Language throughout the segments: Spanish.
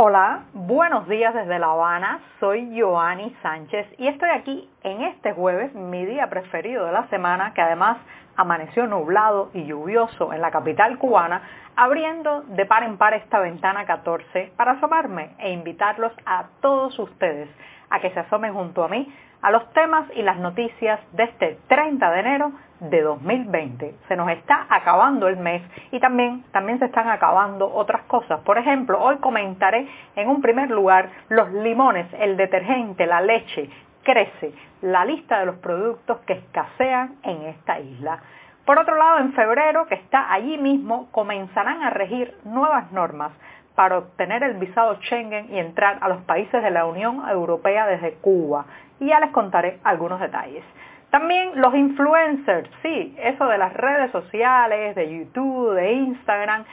Hola, buenos días desde La Habana, soy Joanny Sánchez y estoy aquí en este jueves, mi día preferido de la semana, que además amaneció nublado y lluvioso en la capital cubana, abriendo de par en par esta ventana 14 para asomarme e invitarlos a todos ustedes a que se asomen junto a mí a los temas y las noticias de este 30 de enero de 2020. Se nos está acabando el mes y también, también se están acabando otras cosas. Por ejemplo, hoy comentaré en un primer lugar los limones, el detergente, la leche, crece, la lista de los productos que escasean en esta isla. Por otro lado, en febrero, que está allí mismo, comenzarán a regir nuevas normas para obtener el visado Schengen y entrar a los países de la Unión Europea desde Cuba. Y ya les contaré algunos detalles. También los influencers, sí, eso de las redes sociales, de YouTube, de Instagram,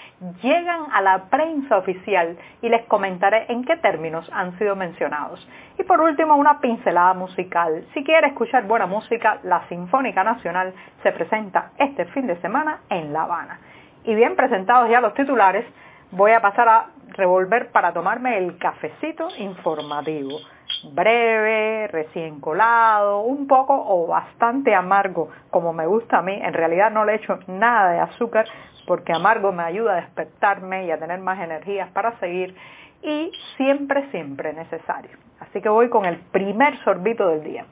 llegan a la prensa oficial y les comentaré en qué términos han sido mencionados. Y por último, una pincelada musical. Si quiere escuchar buena música, la Sinfónica Nacional se presenta este fin de semana en La Habana. Y bien presentados ya los titulares, voy a pasar a revolver para tomarme el cafecito informativo. Breve, recién colado, un poco o bastante amargo, como me gusta a mí. En realidad no le echo nada de azúcar porque amargo me ayuda a despertarme y a tener más energías para seguir y siempre, siempre necesario. Así que voy con el primer sorbito del día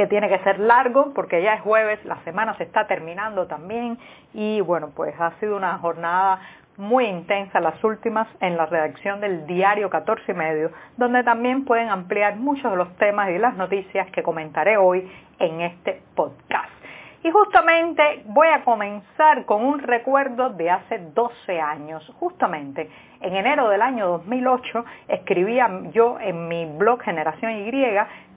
que tiene que ser largo porque ya es jueves, la semana se está terminando también y bueno, pues ha sido una jornada muy intensa las últimas en la redacción del diario 14 y medio, donde también pueden ampliar muchos de los temas y las noticias que comentaré hoy en este podcast. Y justamente voy a comenzar con un recuerdo de hace 12 años. Justamente en enero del año 2008 escribía yo en mi blog Generación Y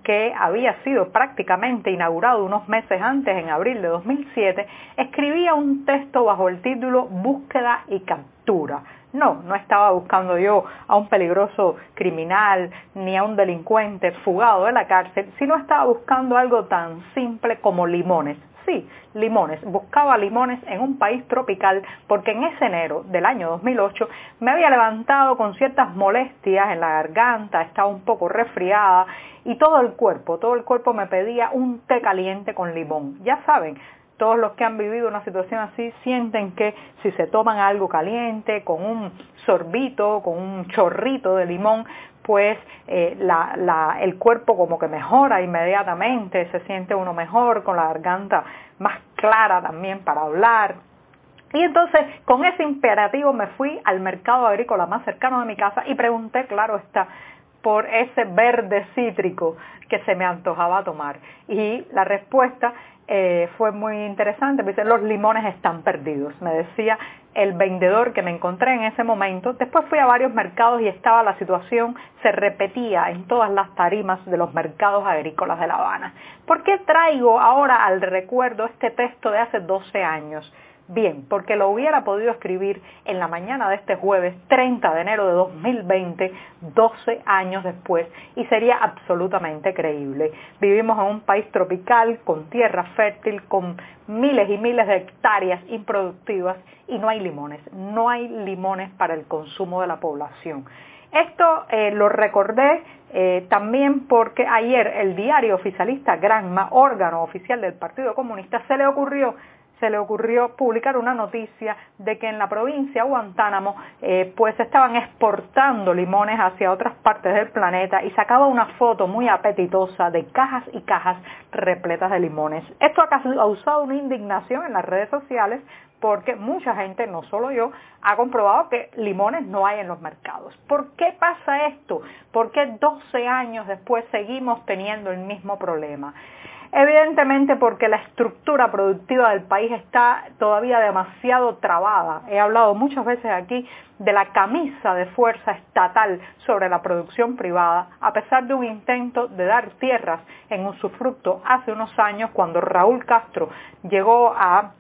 que había sido prácticamente inaugurado unos meses antes, en abril de 2007, escribía un texto bajo el título Búsqueda y captura. No, no estaba buscando yo a un peligroso criminal ni a un delincuente fugado de la cárcel, sino estaba buscando algo tan simple como limones, Sí, limones. Buscaba limones en un país tropical porque en ese enero del año 2008 me había levantado con ciertas molestias en la garganta, estaba un poco resfriada y todo el cuerpo, todo el cuerpo me pedía un té caliente con limón. Ya saben, todos los que han vivido una situación así sienten que si se toman algo caliente con un sorbito, con un chorrito de limón, pues eh, el cuerpo como que mejora inmediatamente, se siente uno mejor, con la garganta más clara también para hablar. Y entonces con ese imperativo me fui al mercado agrícola más cercano de mi casa y pregunté, claro está, por ese verde cítrico que se me antojaba tomar. Y la respuesta eh, fue muy interesante, me dice, los limones están perdidos, me decía el vendedor que me encontré en ese momento. Después fui a varios mercados y estaba la situación, se repetía en todas las tarimas de los mercados agrícolas de La Habana. ¿Por qué traigo ahora al recuerdo este texto de hace 12 años? Bien, porque lo hubiera podido escribir en la mañana de este jueves 30 de enero de 2020, 12 años después, y sería absolutamente creíble. Vivimos en un país tropical, con tierra fértil, con miles y miles de hectáreas improductivas, y no hay limones, no hay limones para el consumo de la población. Esto eh, lo recordé eh, también porque ayer el diario oficialista Granma, órgano oficial del Partido Comunista, se le ocurrió se le ocurrió publicar una noticia de que en la provincia Guantánamo eh, pues estaban exportando limones hacia otras partes del planeta y sacaba una foto muy apetitosa de cajas y cajas repletas de limones. Esto ha causado una indignación en las redes sociales porque mucha gente, no solo yo, ha comprobado que limones no hay en los mercados. ¿Por qué pasa esto? ¿Por qué 12 años después seguimos teniendo el mismo problema? Evidentemente porque la estructura productiva del país está todavía demasiado trabada. He hablado muchas veces aquí de la camisa de fuerza estatal sobre la producción privada, a pesar de un intento de dar tierras en usufructo hace unos años cuando Raúl Castro llegó a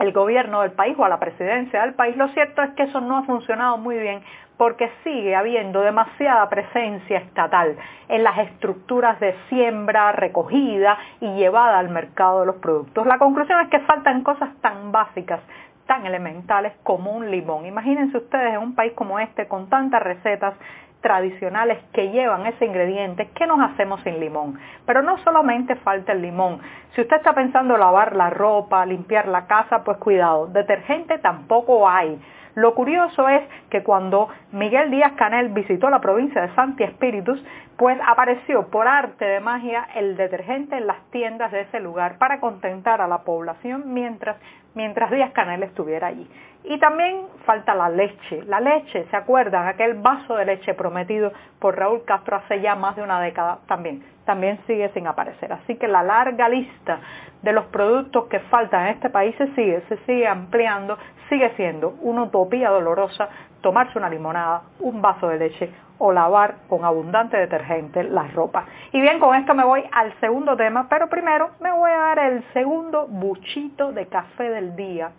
el gobierno del país o a la presidencia del país, lo cierto es que eso no ha funcionado muy bien porque sigue habiendo demasiada presencia estatal en las estructuras de siembra, recogida y llevada al mercado de los productos. La conclusión es que faltan cosas tan básicas tan elementales como un limón. Imagínense ustedes en un país como este con tantas recetas tradicionales que llevan ese ingrediente, ¿qué nos hacemos sin limón? Pero no solamente falta el limón. Si usted está pensando lavar la ropa, limpiar la casa, pues cuidado, detergente tampoco hay. Lo curioso es que cuando Miguel Díaz Canel visitó la provincia de Santi Espíritus, pues apareció por arte de magia el detergente en las tiendas de ese lugar para contentar a la población mientras, mientras Díaz Canel estuviera allí. Y también falta la leche. La leche, ¿se acuerdan? Aquel vaso de leche prometido por Raúl Castro hace ya más de una década también. También sigue sin aparecer. Así que la larga lista de los productos que faltan en este país se sigue, se sigue ampliando, sigue siendo una utopía dolorosa tomarse una limonada, un vaso de leche o lavar con abundante detergente las ropas. Y bien, con esto me voy al segundo tema, pero primero me voy a dar el segundo buchito de café del día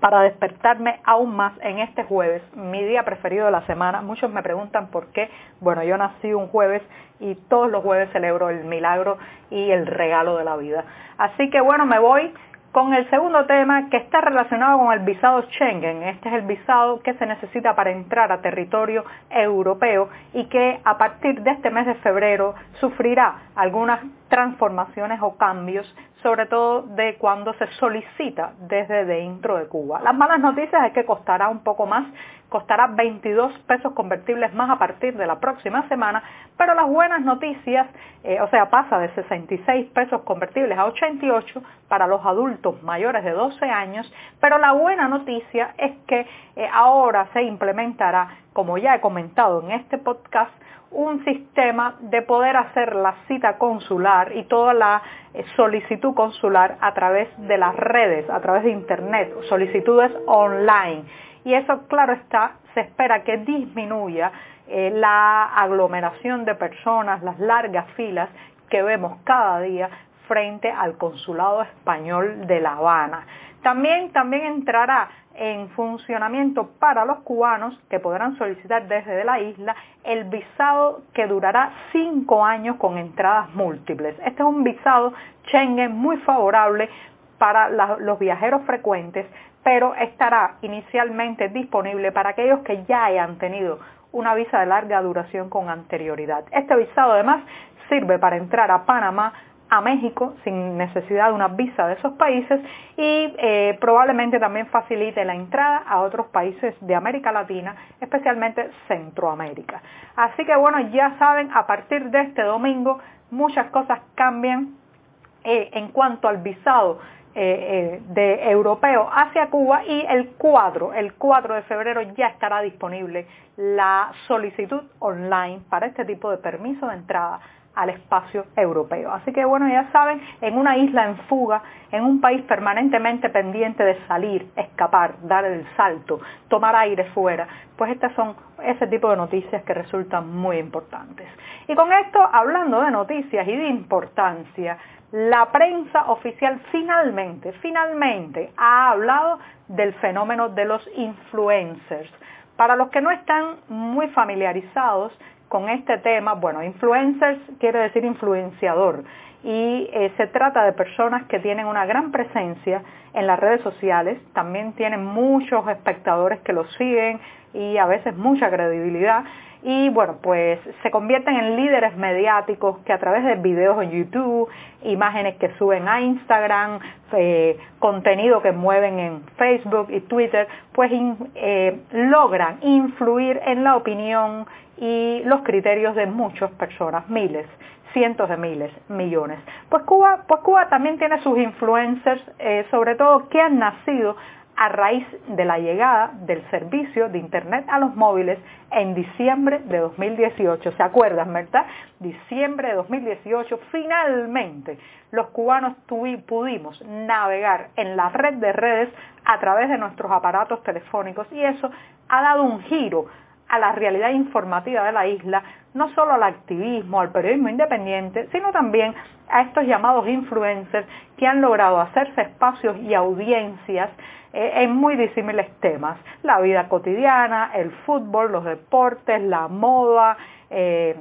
para despertarme aún más en este jueves, mi día preferido de la semana. Muchos me preguntan por qué. Bueno, yo nací un jueves y todos los jueves celebro el milagro y el regalo de la vida. Así que bueno, me voy con el segundo tema que está relacionado con el visado Schengen. Este es el visado que se necesita para entrar a territorio europeo y que a partir de este mes de febrero sufrirá algunas transformaciones o cambios, sobre todo de cuando se solicita desde dentro de Cuba. Las malas noticias es que costará un poco más costará 22 pesos convertibles más a partir de la próxima semana, pero las buenas noticias, eh, o sea, pasa de 66 pesos convertibles a 88 para los adultos mayores de 12 años, pero la buena noticia es que eh, ahora se implementará, como ya he comentado en este podcast, un sistema de poder hacer la cita consular y toda la eh, solicitud consular a través de las redes, a través de Internet, solicitudes online y eso, claro está, se espera que disminuya eh, la aglomeración de personas, las largas filas que vemos cada día frente al consulado español de La Habana. También, también entrará en funcionamiento para los cubanos que podrán solicitar desde la isla el visado que durará cinco años con entradas múltiples. Este es un visado Schengen muy favorable para los viajeros frecuentes pero estará inicialmente disponible para aquellos que ya hayan tenido una visa de larga duración con anterioridad. Este visado además sirve para entrar a Panamá, a México sin necesidad de una visa de esos países y eh, probablemente también facilite la entrada a otros países de América Latina, especialmente Centroamérica. Así que bueno, ya saben, a partir de este domingo muchas cosas cambian eh, en cuanto al visado eh, eh, de europeo hacia Cuba y el 4, el 4 de febrero ya estará disponible la solicitud online para este tipo de permiso de entrada al espacio europeo. Así que bueno, ya saben, en una isla en fuga, en un país permanentemente pendiente de salir, escapar, dar el salto, tomar aire fuera, pues estas son ese tipo de noticias que resultan muy importantes. Y con esto, hablando de noticias y de importancia, la prensa oficial finalmente, finalmente ha hablado del fenómeno de los influencers. Para los que no están muy familiarizados con este tema, bueno, influencers quiere decir influenciador. Y eh, se trata de personas que tienen una gran presencia en las redes sociales, también tienen muchos espectadores que los siguen y a veces mucha credibilidad y bueno, pues se convierten en líderes mediáticos que a través de videos en YouTube, imágenes que suben a Instagram, eh, contenido que mueven en Facebook y Twitter, pues eh, logran influir en la opinión y los criterios de muchas personas, miles cientos de miles, millones. Pues Cuba, pues Cuba también tiene sus influencers, eh, sobre todo que han nacido a raíz de la llegada del servicio de Internet a los móviles en diciembre de 2018. ¿Se acuerdan, verdad? Diciembre de 2018, finalmente los cubanos pudimos navegar en la red de redes a través de nuestros aparatos telefónicos y eso ha dado un giro a la realidad informativa de la isla, no solo al activismo, al periodismo independiente, sino también a estos llamados influencers que han logrado hacerse espacios y audiencias eh, en muy disímiles temas, la vida cotidiana, el fútbol, los deportes, la moda, eh,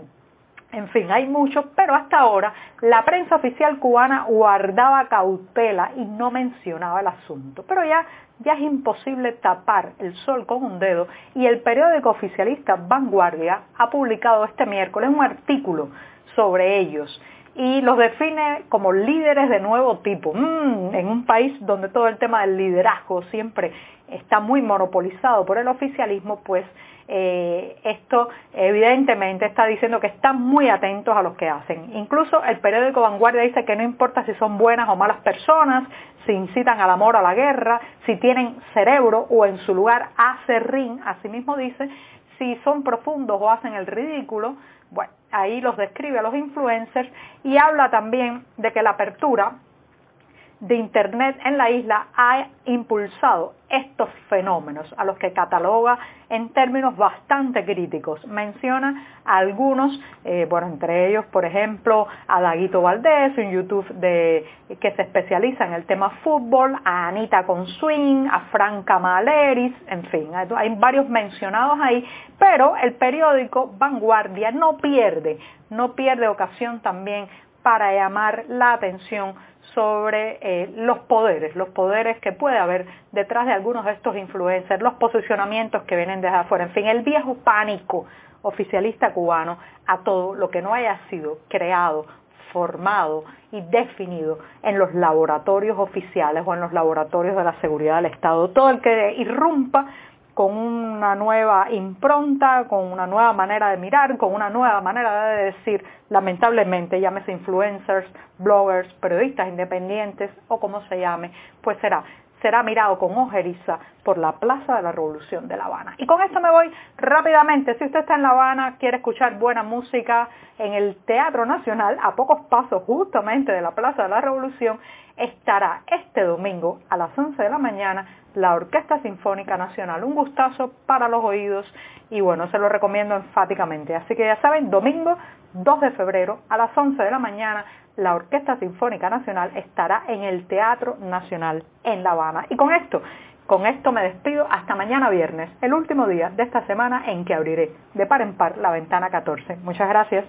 En fin, hay mucho, pero hasta ahora la prensa oficial cubana guardaba cautela y no mencionaba el asunto. Pero ya, ya es imposible tapar el sol con un dedo y el periódico oficialista Vanguardia ha publicado este miércoles un artículo sobre ellos y los define como líderes de nuevo tipo. Mm, en un país donde todo el tema del liderazgo siempre está muy monopolizado por el oficialismo, pues eh, esto evidentemente está diciendo que están muy atentos a lo que hacen. Incluso el periódico Vanguardia dice que no importa si son buenas o malas personas, si incitan al amor o a la guerra, si tienen cerebro o en su lugar acerrín, así mismo dice, si son profundos o hacen el ridículo, bueno, ahí los describe a los influencers y habla también de que la apertura de Internet en la isla ha impulsado estos fenómenos, a los que cataloga en términos bastante críticos. Menciona algunos, eh, bueno, entre ellos, por ejemplo, a Daguito Valdés, un YouTube de, que se especializa en el tema fútbol, a Anita con Swing, a Franca Maleris, en fin, hay varios mencionados ahí, pero el periódico Vanguardia no pierde, no pierde ocasión también para llamar la atención sobre eh, los poderes, los poderes que puede haber detrás de algunos de estos influencers, los posicionamientos que vienen desde afuera, en fin, el viejo pánico oficialista cubano a todo lo que no haya sido creado, formado y definido en los laboratorios oficiales o en los laboratorios de la seguridad del Estado. Todo el que irrumpa con una nueva impronta, con una nueva manera de mirar, con una nueva manera de decir, lamentablemente, llámese influencers, bloggers, periodistas independientes o como se llame, pues será será mirado con ojeriza por la Plaza de la Revolución de La Habana. Y con esto me voy rápidamente. Si usted está en La Habana, quiere escuchar buena música en el Teatro Nacional, a pocos pasos justamente de la Plaza de la Revolución, estará este domingo a las 11 de la mañana la Orquesta Sinfónica Nacional. Un gustazo para los oídos y bueno, se lo recomiendo enfáticamente. Así que ya saben, domingo 2 de febrero a las 11 de la mañana, la Orquesta Sinfónica Nacional estará en el Teatro Nacional en La Habana. Y con esto, con esto me despido hasta mañana viernes, el último día de esta semana en que abriré de par en par la ventana 14. Muchas gracias.